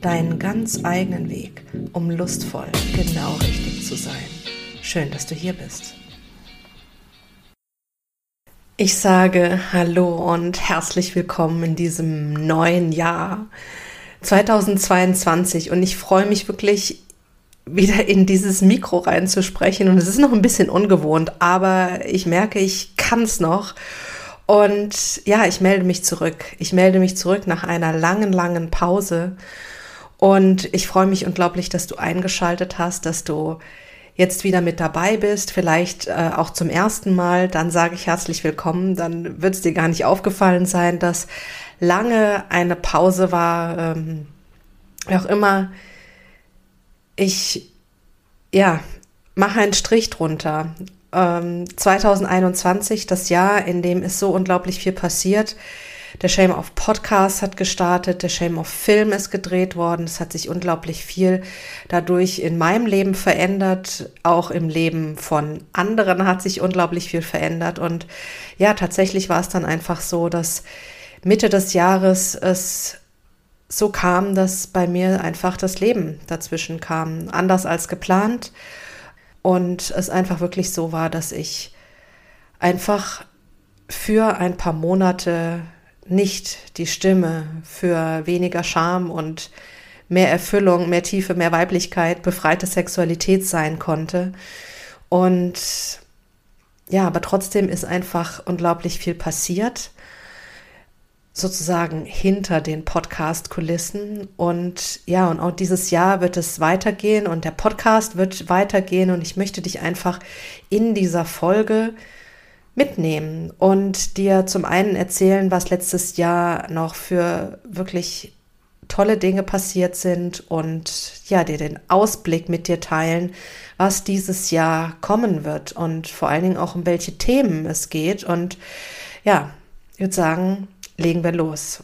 deinen ganz eigenen Weg, um lustvoll genau richtig zu sein. Schön, dass du hier bist. Ich sage Hallo und herzlich willkommen in diesem neuen Jahr 2022 und ich freue mich wirklich wieder in dieses Mikro reinzusprechen und es ist noch ein bisschen ungewohnt, aber ich merke, ich kann es noch. Und ja, ich melde mich zurück. Ich melde mich zurück nach einer langen, langen Pause und ich freue mich unglaublich, dass du eingeschaltet hast, dass du jetzt wieder mit dabei bist, vielleicht äh, auch zum ersten Mal, dann sage ich herzlich willkommen. Dann wird es dir gar nicht aufgefallen sein, dass lange eine Pause war. Ähm, wie auch immer. Ich, ja, mache einen Strich drunter. Ähm, 2021, das Jahr, in dem ist so unglaublich viel passiert der Shame of Podcast hat gestartet, der Shame of Film ist gedreht worden. Es hat sich unglaublich viel dadurch in meinem Leben verändert. Auch im Leben von anderen hat sich unglaublich viel verändert. Und ja, tatsächlich war es dann einfach so, dass Mitte des Jahres es so kam, dass bei mir einfach das Leben dazwischen kam. Anders als geplant. Und es einfach wirklich so war, dass ich einfach für ein paar Monate nicht die Stimme für weniger Scham und mehr Erfüllung, mehr Tiefe, mehr Weiblichkeit, befreite Sexualität sein konnte. Und ja, aber trotzdem ist einfach unglaublich viel passiert, sozusagen hinter den Podcast-Kulissen. Und ja, und auch dieses Jahr wird es weitergehen und der Podcast wird weitergehen. Und ich möchte dich einfach in dieser Folge mitnehmen und dir zum einen erzählen, was letztes Jahr noch für wirklich tolle Dinge passiert sind und ja, dir den Ausblick mit dir teilen, was dieses Jahr kommen wird und vor allen Dingen auch um welche Themen es geht. Und ja, ich würde sagen, legen wir los.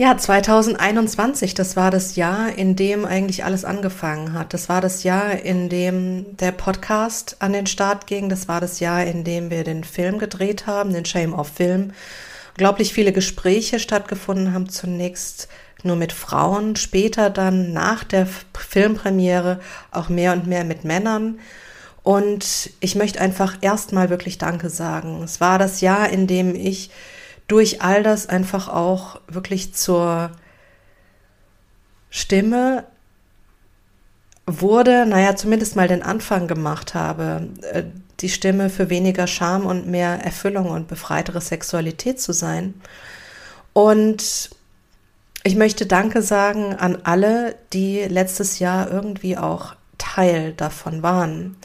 Ja, 2021, das war das Jahr, in dem eigentlich alles angefangen hat. Das war das Jahr, in dem der Podcast an den Start ging. Das war das Jahr, in dem wir den Film gedreht haben, den Shame of Film. Unglaublich viele Gespräche stattgefunden haben, zunächst nur mit Frauen, später dann nach der Filmpremiere auch mehr und mehr mit Männern. Und ich möchte einfach erstmal wirklich Danke sagen. Es war das Jahr, in dem ich durch all das einfach auch wirklich zur Stimme wurde, naja, zumindest mal den Anfang gemacht habe, äh, die Stimme für weniger Scham und mehr Erfüllung und befreitere Sexualität zu sein. Und ich möchte Danke sagen an alle, die letztes Jahr irgendwie auch Teil davon waren.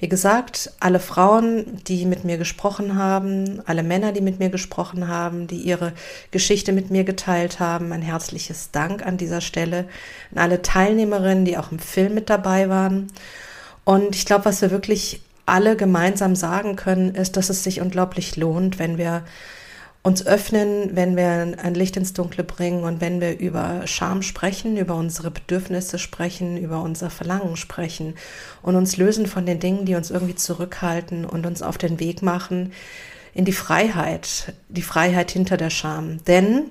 Wie gesagt, alle Frauen, die mit mir gesprochen haben, alle Männer, die mit mir gesprochen haben, die ihre Geschichte mit mir geteilt haben, ein herzliches Dank an dieser Stelle. An alle Teilnehmerinnen, die auch im Film mit dabei waren. Und ich glaube, was wir wirklich alle gemeinsam sagen können, ist, dass es sich unglaublich lohnt, wenn wir uns öffnen, wenn wir ein Licht ins Dunkle bringen und wenn wir über Scham sprechen, über unsere Bedürfnisse sprechen, über unser Verlangen sprechen und uns lösen von den Dingen, die uns irgendwie zurückhalten und uns auf den Weg machen in die Freiheit, die Freiheit hinter der Scham. Denn,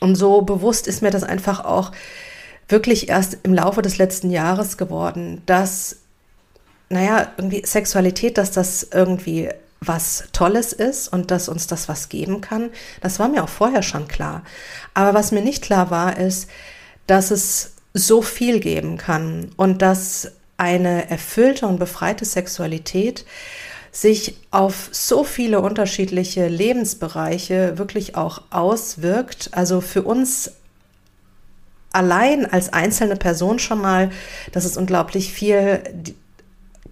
und so bewusst ist mir das einfach auch wirklich erst im Laufe des letzten Jahres geworden, dass, naja, irgendwie Sexualität, dass das irgendwie was Tolles ist und dass uns das was geben kann. Das war mir auch vorher schon klar. Aber was mir nicht klar war, ist, dass es so viel geben kann und dass eine erfüllte und befreite Sexualität sich auf so viele unterschiedliche Lebensbereiche wirklich auch auswirkt. Also für uns allein als einzelne Person schon mal, dass es unglaublich viel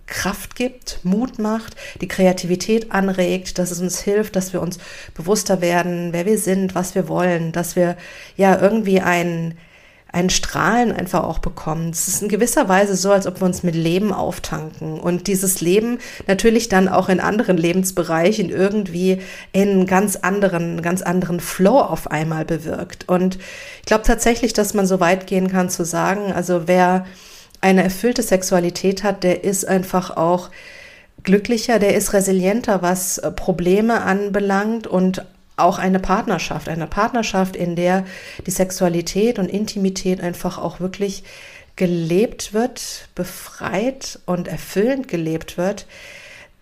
Kraft gibt, Mut macht, die Kreativität anregt, dass es uns hilft, dass wir uns bewusster werden, wer wir sind, was wir wollen, dass wir ja irgendwie ein, ein Strahlen einfach auch bekommen. Es ist in gewisser Weise so, als ob wir uns mit Leben auftanken und dieses Leben natürlich dann auch in anderen Lebensbereichen irgendwie in ganz anderen, ganz anderen Flow auf einmal bewirkt. Und ich glaube tatsächlich, dass man so weit gehen kann zu sagen, also wer eine erfüllte Sexualität hat, der ist einfach auch glücklicher, der ist resilienter, was Probleme anbelangt und auch eine Partnerschaft, eine Partnerschaft, in der die Sexualität und Intimität einfach auch wirklich gelebt wird, befreit und erfüllend gelebt wird,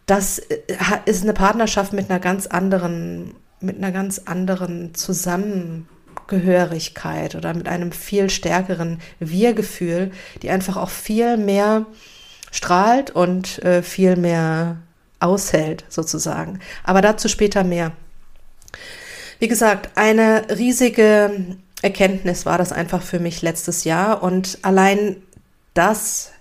das äh, ist eine Partnerschaft mit einer ganz anderen, mit einer ganz anderen Zusammengehörigkeit oder mit einem viel stärkeren Wir-Gefühl, die einfach auch viel mehr strahlt und äh, viel mehr aushält, sozusagen. Aber dazu später mehr. Wie gesagt, eine riesige Erkenntnis war das einfach für mich letztes Jahr und allein das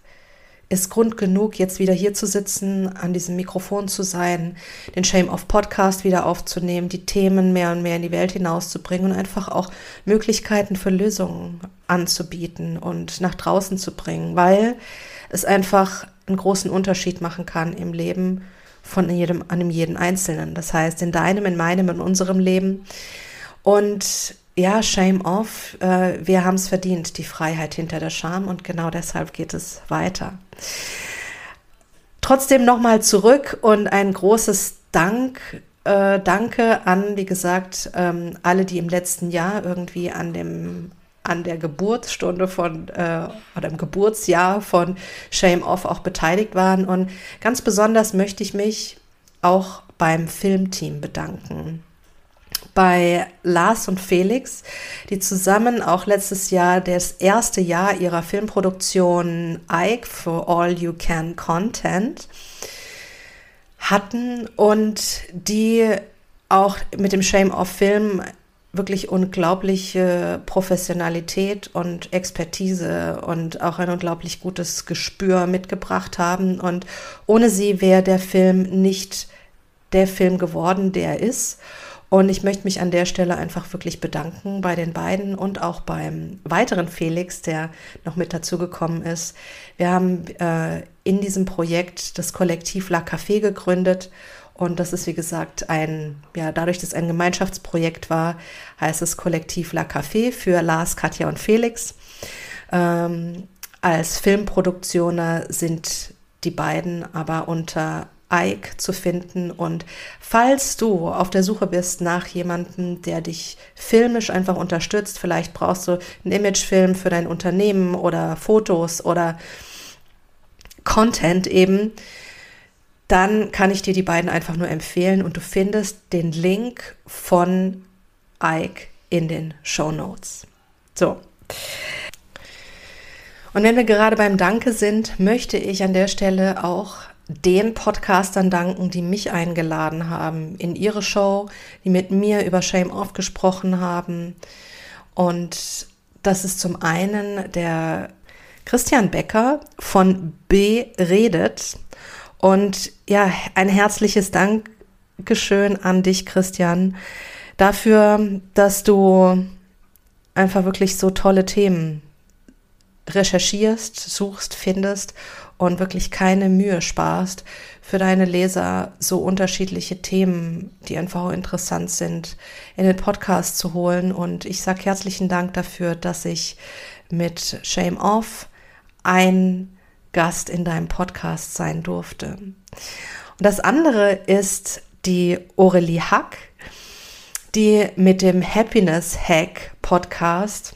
ist Grund genug, jetzt wieder hier zu sitzen, an diesem Mikrofon zu sein, den Shame of Podcast wieder aufzunehmen, die Themen mehr und mehr in die Welt hinauszubringen und einfach auch Möglichkeiten für Lösungen anzubieten und nach draußen zu bringen, weil es einfach einen großen Unterschied machen kann im Leben von jedem, an jeden Einzelnen. Das heißt, in deinem, in meinem, in unserem Leben. Und ja, shame off. Äh, wir haben es verdient, die Freiheit hinter der Scham. Und genau deshalb geht es weiter. Trotzdem nochmal zurück und ein großes Dank äh, danke an, wie gesagt, ähm, alle, die im letzten Jahr irgendwie an dem an der Geburtsstunde von äh, oder im Geburtsjahr von Shame Off auch beteiligt waren. Und ganz besonders möchte ich mich auch beim Filmteam bedanken. Bei Lars und Felix, die zusammen auch letztes Jahr das erste Jahr ihrer Filmproduktion Ike for All You Can Content hatten und die auch mit dem Shame Off Film wirklich unglaubliche Professionalität und Expertise und auch ein unglaublich gutes Gespür mitgebracht haben. Und ohne sie wäre der Film nicht der Film geworden, der er ist. Und ich möchte mich an der Stelle einfach wirklich bedanken bei den beiden und auch beim weiteren Felix, der noch mit dazugekommen ist. Wir haben äh, in diesem Projekt das Kollektiv La Café gegründet und das ist, wie gesagt, ein, ja, dadurch, dass es ein Gemeinschaftsprojekt war, heißt es Kollektiv La Café für Lars, Katja und Felix. Ähm, als Filmproduktioner sind die beiden aber unter Ike zu finden. Und falls du auf der Suche bist nach jemandem, der dich filmisch einfach unterstützt, vielleicht brauchst du einen Imagefilm für dein Unternehmen oder Fotos oder Content eben, dann kann ich dir die beiden einfach nur empfehlen und du findest den Link von Ike in den Show Notes. So. Und wenn wir gerade beim Danke sind, möchte ich an der Stelle auch den Podcastern danken, die mich eingeladen haben in ihre Show, die mit mir über Shame Off gesprochen haben. Und das ist zum einen der Christian Becker von B Redet. Und ja, ein herzliches Dankeschön an dich, Christian, dafür, dass du einfach wirklich so tolle Themen recherchierst, suchst, findest und wirklich keine Mühe sparst, für deine Leser so unterschiedliche Themen, die einfach auch interessant sind, in den Podcast zu holen. Und ich sage herzlichen Dank dafür, dass ich mit Shame Off ein Gast in deinem Podcast sein durfte. Und das andere ist die Aurelie Hack, die mit dem Happiness Hack Podcast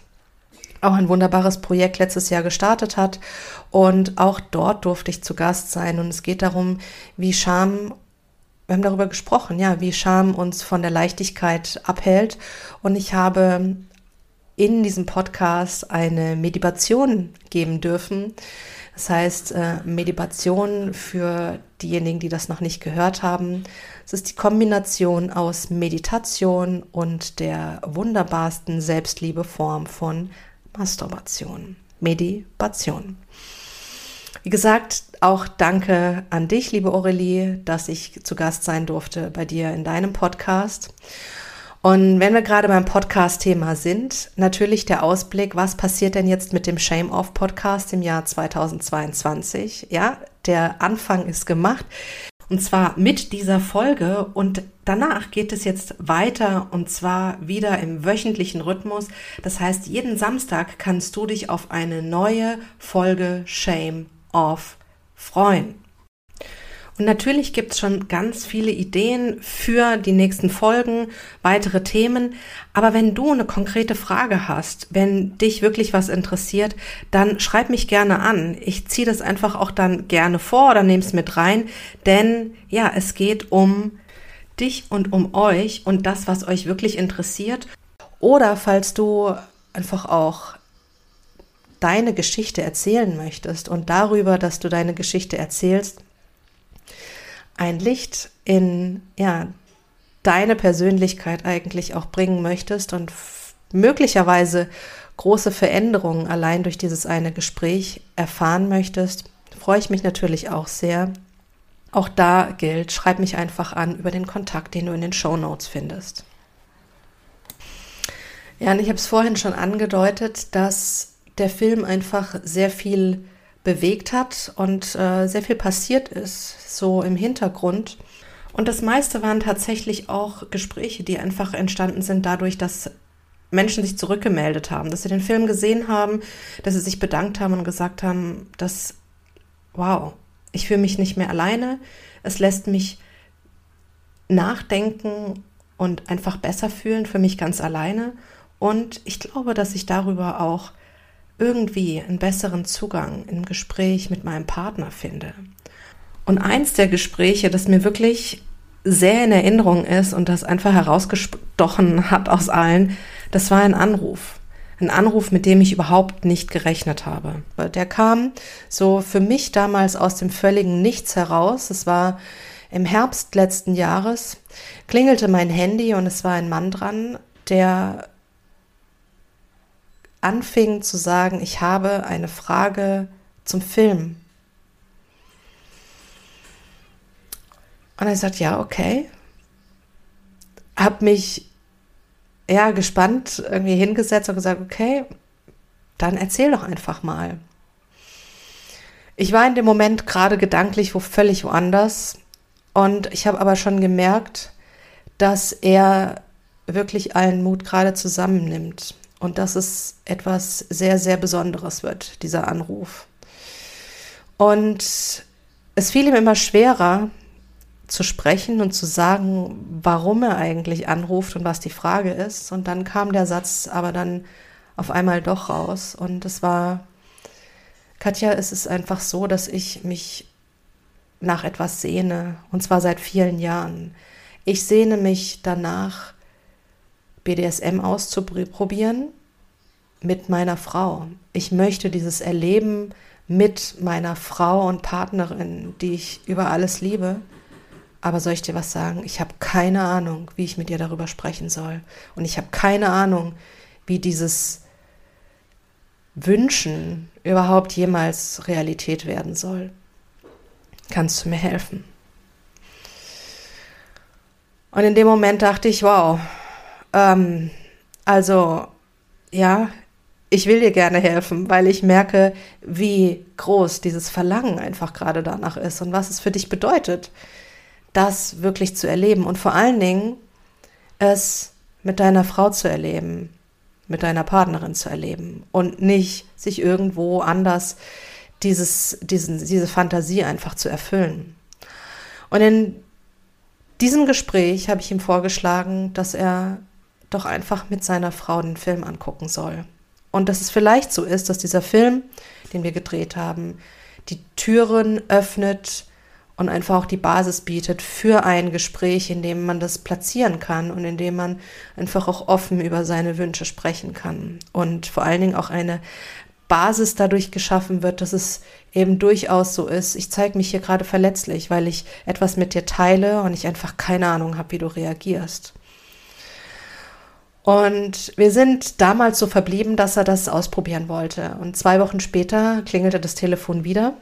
auch ein wunderbares Projekt letztes Jahr gestartet hat. Und auch dort durfte ich zu Gast sein. Und es geht darum, wie Scham, wir haben darüber gesprochen, ja, wie Scham uns von der Leichtigkeit abhält. Und ich habe in diesem Podcast eine Meditation geben dürfen, das heißt, äh, Meditation für diejenigen, die das noch nicht gehört haben. Es ist die Kombination aus Meditation und der wunderbarsten Selbstliebeform von Masturbation. Meditation. Wie gesagt, auch danke an dich, liebe Aurelie, dass ich zu Gast sein durfte bei dir in deinem Podcast. Und wenn wir gerade beim Podcast-Thema sind, natürlich der Ausblick, was passiert denn jetzt mit dem Shame-Off-Podcast im Jahr 2022? Ja, der Anfang ist gemacht. Und zwar mit dieser Folge und danach geht es jetzt weiter und zwar wieder im wöchentlichen Rhythmus. Das heißt, jeden Samstag kannst du dich auf eine neue Folge Shame Off freuen. Und natürlich gibt es schon ganz viele Ideen für die nächsten Folgen, weitere Themen. Aber wenn du eine konkrete Frage hast, wenn dich wirklich was interessiert, dann schreib mich gerne an. Ich ziehe das einfach auch dann gerne vor oder nehme es mit rein. Denn ja, es geht um dich und um euch und das, was euch wirklich interessiert. Oder falls du einfach auch deine Geschichte erzählen möchtest und darüber, dass du deine Geschichte erzählst, ein Licht in ja, deine Persönlichkeit eigentlich auch bringen möchtest und möglicherweise große Veränderungen allein durch dieses eine Gespräch erfahren möchtest, freue ich mich natürlich auch sehr. Auch da gilt, schreib mich einfach an über den Kontakt, den du in den Show Notes findest. Ja, und ich habe es vorhin schon angedeutet, dass der Film einfach sehr viel bewegt hat und äh, sehr viel passiert ist, so im Hintergrund. Und das meiste waren tatsächlich auch Gespräche, die einfach entstanden sind dadurch, dass Menschen sich zurückgemeldet haben, dass sie den Film gesehen haben, dass sie sich bedankt haben und gesagt haben, dass, wow, ich fühle mich nicht mehr alleine, es lässt mich nachdenken und einfach besser fühlen für mich ganz alleine. Und ich glaube, dass ich darüber auch irgendwie einen besseren Zugang im Gespräch mit meinem Partner finde. Und eins der Gespräche, das mir wirklich sehr in Erinnerung ist und das einfach herausgestochen hat aus allen, das war ein Anruf. Ein Anruf, mit dem ich überhaupt nicht gerechnet habe. Der kam so für mich damals aus dem völligen Nichts heraus. Es war im Herbst letzten Jahres, klingelte mein Handy und es war ein Mann dran, der anfing zu sagen, ich habe eine Frage zum Film. Und er sagt, ja, okay. Hab mich ja gespannt irgendwie hingesetzt und gesagt, okay, dann erzähl doch einfach mal. Ich war in dem Moment gerade gedanklich wo völlig woanders und ich habe aber schon gemerkt, dass er wirklich allen Mut gerade zusammennimmt und dass es etwas sehr, sehr Besonderes wird, dieser Anruf. Und es fiel ihm immer schwerer zu sprechen und zu sagen, warum er eigentlich anruft und was die Frage ist. Und dann kam der Satz aber dann auf einmal doch raus. Und es war, Katja, es ist einfach so, dass ich mich nach etwas sehne, und zwar seit vielen Jahren. Ich sehne mich danach, BDSM auszuprobieren mit meiner Frau. Ich möchte dieses Erleben mit meiner Frau und Partnerin, die ich über alles liebe. Aber soll ich dir was sagen? Ich habe keine Ahnung, wie ich mit dir darüber sprechen soll. Und ich habe keine Ahnung, wie dieses Wünschen überhaupt jemals Realität werden soll. Kannst du mir helfen? Und in dem Moment dachte ich, wow, ähm, also, ja, ich will dir gerne helfen, weil ich merke, wie groß dieses Verlangen einfach gerade danach ist und was es für dich bedeutet, das wirklich zu erleben und vor allen Dingen es mit deiner Frau zu erleben, mit deiner Partnerin zu erleben und nicht sich irgendwo anders dieses, diesen, diese Fantasie einfach zu erfüllen. Und in diesem Gespräch habe ich ihm vorgeschlagen, dass er doch einfach mit seiner Frau den Film angucken soll. Und dass es vielleicht so ist, dass dieser Film, den wir gedreht haben, die Türen öffnet und einfach auch die Basis bietet für ein Gespräch, in dem man das platzieren kann und in dem man einfach auch offen über seine Wünsche sprechen kann. Und vor allen Dingen auch eine Basis dadurch geschaffen wird, dass es eben durchaus so ist. Ich zeige mich hier gerade verletzlich, weil ich etwas mit dir teile und ich einfach keine Ahnung habe, wie du reagierst. Und wir sind damals so verblieben, dass er das ausprobieren wollte. Und zwei Wochen später klingelte das Telefon wieder.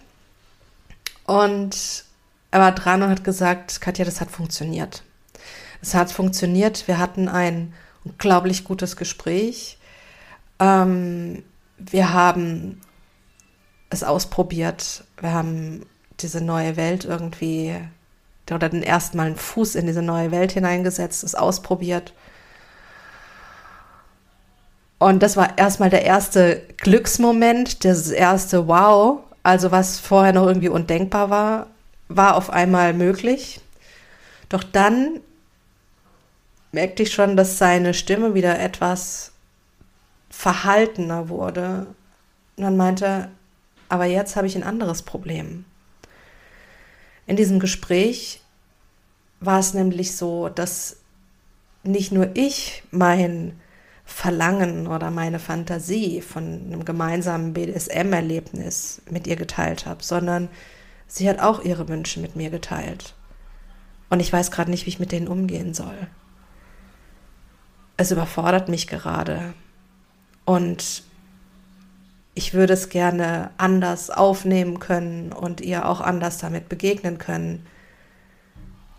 Und er war dran und hat gesagt, Katja, das hat funktioniert. Es hat funktioniert. Wir hatten ein unglaublich gutes Gespräch. Ähm, wir haben es ausprobiert. Wir haben diese neue Welt irgendwie oder den ersten Mal einen Fuß in diese neue Welt hineingesetzt, es ausprobiert. Und das war erstmal der erste Glücksmoment, das erste Wow, also was vorher noch irgendwie undenkbar war, war auf einmal möglich. Doch dann merkte ich schon, dass seine Stimme wieder etwas verhaltener wurde. Und dann meinte, aber jetzt habe ich ein anderes Problem. In diesem Gespräch war es nämlich so, dass nicht nur ich mein Verlangen oder meine Fantasie von einem gemeinsamen BDSM-Erlebnis mit ihr geteilt habe, sondern sie hat auch ihre Wünsche mit mir geteilt. Und ich weiß gerade nicht, wie ich mit denen umgehen soll. Es überfordert mich gerade. Und ich würde es gerne anders aufnehmen können und ihr auch anders damit begegnen können,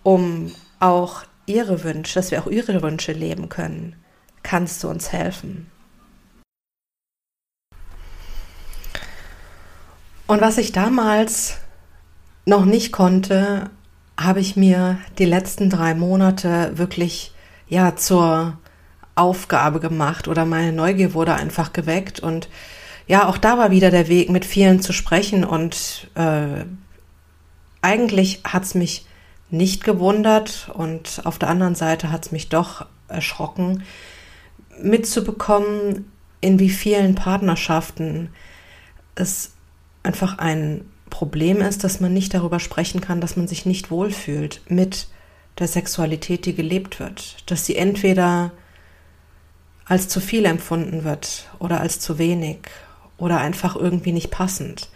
um auch ihre Wünsche, dass wir auch ihre Wünsche leben können. Kannst du uns helfen? Und was ich damals noch nicht konnte, habe ich mir die letzten drei Monate wirklich ja zur Aufgabe gemacht oder meine Neugier wurde einfach geweckt. Und ja, auch da war wieder der Weg, mit vielen zu sprechen. Und äh, eigentlich hat es mich nicht gewundert. Und auf der anderen Seite hat es mich doch erschrocken, mitzubekommen, in wie vielen Partnerschaften es einfach ein Problem ist, dass man nicht darüber sprechen kann, dass man sich nicht wohlfühlt mit der Sexualität, die gelebt wird, dass sie entweder als zu viel empfunden wird oder als zu wenig oder einfach irgendwie nicht passend,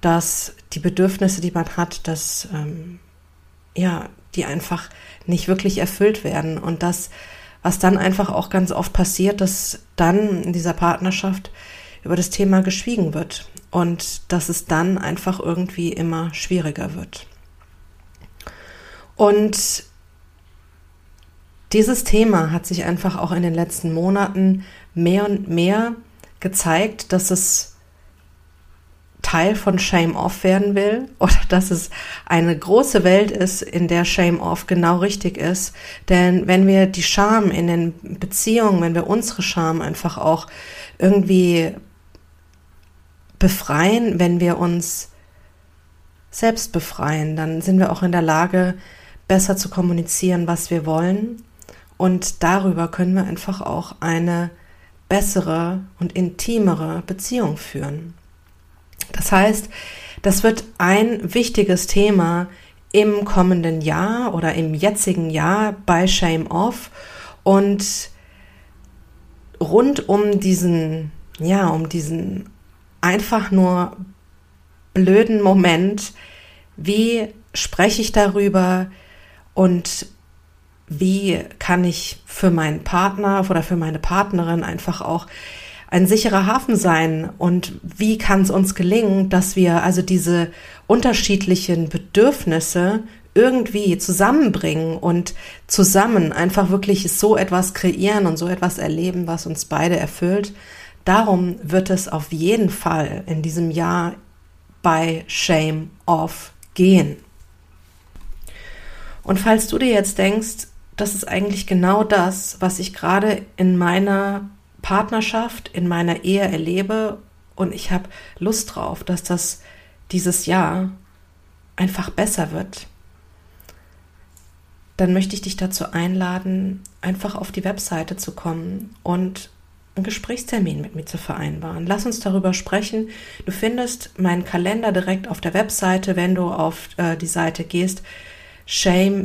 dass die Bedürfnisse, die man hat, dass ähm, ja, die einfach nicht wirklich erfüllt werden und das, was dann einfach auch ganz oft passiert, dass dann in dieser Partnerschaft über das Thema geschwiegen wird und dass es dann einfach irgendwie immer schwieriger wird. Und dieses Thema hat sich einfach auch in den letzten Monaten mehr und mehr gezeigt, dass es Teil von Shame Off werden will oder dass es eine große Welt ist, in der Shame Off genau richtig ist. Denn wenn wir die Scham in den Beziehungen, wenn wir unsere Scham einfach auch irgendwie befreien, wenn wir uns selbst befreien, dann sind wir auch in der Lage, besser zu kommunizieren, was wir wollen. Und darüber können wir einfach auch eine bessere und intimere Beziehung führen. Das heißt, das wird ein wichtiges Thema im kommenden Jahr oder im jetzigen Jahr bei Shame Off. Und rund um diesen, ja, um diesen einfach nur blöden Moment, wie spreche ich darüber und wie kann ich für meinen Partner oder für meine Partnerin einfach auch ein sicherer Hafen sein und wie kann es uns gelingen, dass wir also diese unterschiedlichen Bedürfnisse irgendwie zusammenbringen und zusammen einfach wirklich so etwas kreieren und so etwas erleben, was uns beide erfüllt. Darum wird es auf jeden Fall in diesem Jahr bei Shame Off gehen. Und falls du dir jetzt denkst, das ist eigentlich genau das, was ich gerade in meiner Partnerschaft, in meiner Ehe erlebe und ich habe Lust drauf, dass das dieses Jahr einfach besser wird, dann möchte ich dich dazu einladen, einfach auf die Webseite zu kommen und einen Gesprächstermin mit mir zu vereinbaren. Lass uns darüber sprechen. Du findest meinen Kalender direkt auf der Webseite, wenn du auf äh, die Seite gehst, shame-off.com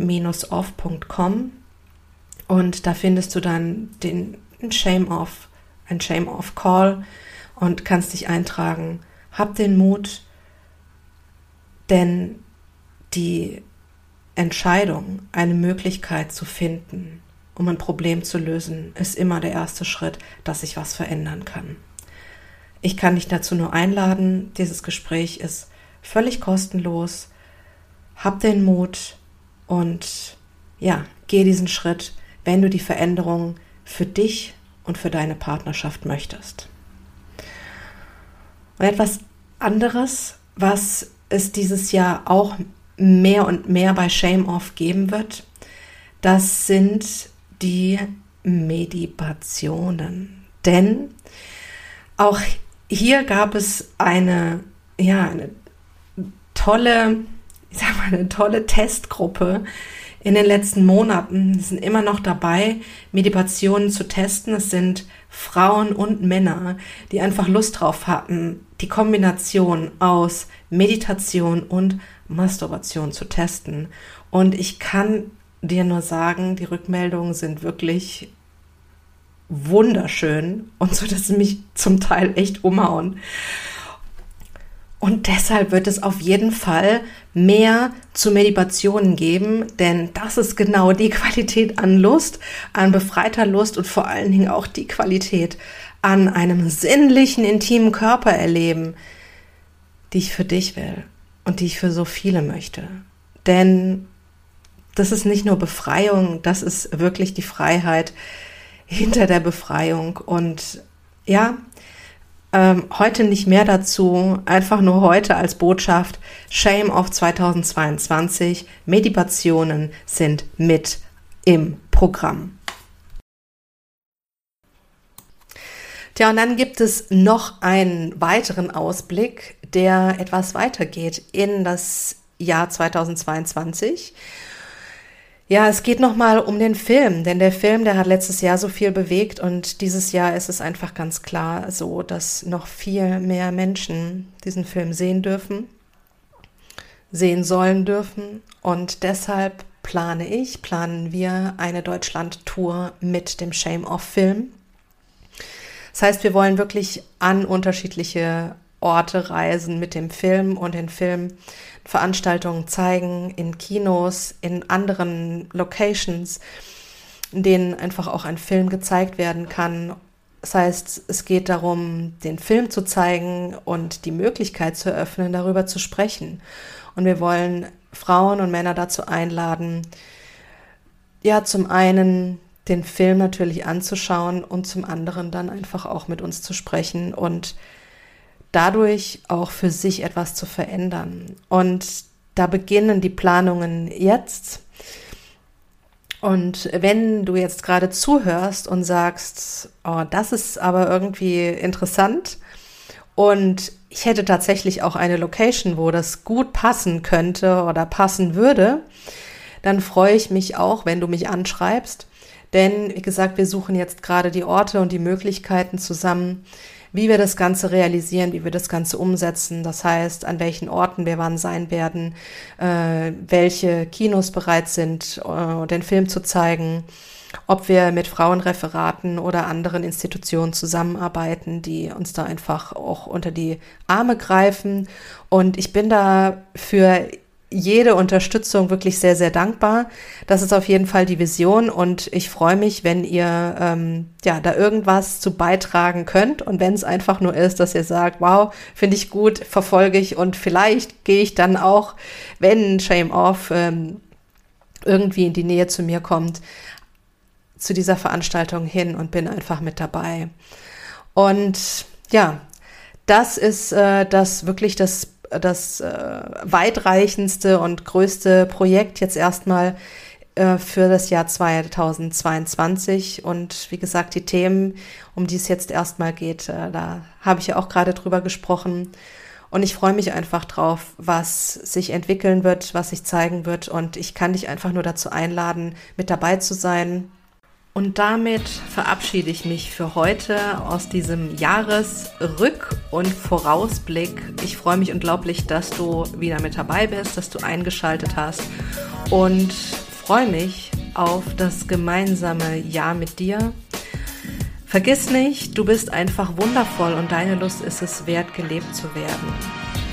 und da findest du dann den Shame-Off, ein Shame-Off-Call und kannst dich eintragen. Hab den Mut, denn die Entscheidung, eine Möglichkeit zu finden, um ein Problem zu lösen, ist immer der erste Schritt, dass sich was verändern kann. Ich kann dich dazu nur einladen. Dieses Gespräch ist völlig kostenlos. Hab den Mut und ja, geh diesen Schritt, wenn du die Veränderung für dich und für deine Partnerschaft möchtest. Und etwas anderes, was es dieses Jahr auch mehr und mehr bei Shame Off geben wird, das sind die Meditationen. Denn auch hier gab es eine, ja, eine tolle, ich sag mal, eine tolle Testgruppe in den letzten Monaten. Sind immer noch dabei, Meditationen zu testen. Es sind Frauen und Männer, die einfach Lust drauf hatten, die Kombination aus Meditation und Masturbation zu testen. Und ich kann dir nur sagen, die Rückmeldungen sind wirklich wunderschön und so, dass sie mich zum Teil echt umhauen. Und deshalb wird es auf jeden Fall mehr zu Meditationen geben, denn das ist genau die Qualität an Lust, an befreiter Lust und vor allen Dingen auch die Qualität an einem sinnlichen, intimen Körper erleben, die ich für dich will und die ich für so viele möchte. Denn das ist nicht nur Befreiung, das ist wirklich die Freiheit hinter der Befreiung. Und ja, ähm, heute nicht mehr dazu, einfach nur heute als Botschaft, Shame of 2022, Meditationen sind mit im Programm. Tja, und dann gibt es noch einen weiteren Ausblick, der etwas weitergeht in das Jahr 2022. Ja, es geht nochmal um den Film, denn der Film, der hat letztes Jahr so viel bewegt und dieses Jahr ist es einfach ganz klar so, dass noch viel mehr Menschen diesen Film sehen dürfen, sehen sollen dürfen und deshalb plane ich, planen wir eine Deutschland-Tour mit dem Shame-Off-Film. Das heißt, wir wollen wirklich an unterschiedliche Orte reisen mit dem Film und den Film Veranstaltungen zeigen, in Kinos, in anderen Locations, in denen einfach auch ein Film gezeigt werden kann. Das heißt, es geht darum, den Film zu zeigen und die Möglichkeit zu eröffnen, darüber zu sprechen. Und wir wollen Frauen und Männer dazu einladen, ja, zum einen den Film natürlich anzuschauen und zum anderen dann einfach auch mit uns zu sprechen und dadurch auch für sich etwas zu verändern. Und da beginnen die Planungen jetzt. Und wenn du jetzt gerade zuhörst und sagst, oh, das ist aber irgendwie interessant und ich hätte tatsächlich auch eine Location, wo das gut passen könnte oder passen würde, dann freue ich mich auch, wenn du mich anschreibst. Denn, wie gesagt, wir suchen jetzt gerade die Orte und die Möglichkeiten zusammen, wie wir das Ganze realisieren, wie wir das Ganze umsetzen. Das heißt, an welchen Orten wir wann sein werden, äh, welche Kinos bereit sind, äh, den Film zu zeigen, ob wir mit Frauenreferaten oder anderen Institutionen zusammenarbeiten, die uns da einfach auch unter die Arme greifen. Und ich bin da für jede Unterstützung wirklich sehr, sehr dankbar. Das ist auf jeden Fall die Vision und ich freue mich, wenn ihr ähm, ja da irgendwas zu beitragen könnt und wenn es einfach nur ist, dass ihr sagt, wow, finde ich gut, verfolge ich und vielleicht gehe ich dann auch, wenn Shame Off ähm, irgendwie in die Nähe zu mir kommt, zu dieser Veranstaltung hin und bin einfach mit dabei. Und ja, das ist äh, das wirklich das das äh, weitreichendste und größte Projekt jetzt erstmal äh, für das Jahr 2022. Und wie gesagt, die Themen, um die es jetzt erstmal geht, äh, da habe ich ja auch gerade drüber gesprochen. Und ich freue mich einfach drauf, was sich entwickeln wird, was sich zeigen wird. Und ich kann dich einfach nur dazu einladen, mit dabei zu sein. Und damit verabschiede ich mich für heute aus diesem Jahresrück- und Vorausblick. Ich freue mich unglaublich, dass du wieder mit dabei bist, dass du eingeschaltet hast und freue mich auf das gemeinsame Jahr mit dir. Vergiss nicht, du bist einfach wundervoll und deine Lust ist es wert, gelebt zu werden.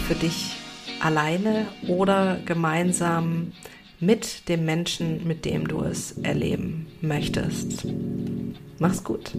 Für dich alleine oder gemeinsam mit dem Menschen, mit dem du es erleben möchtest. Mach's gut.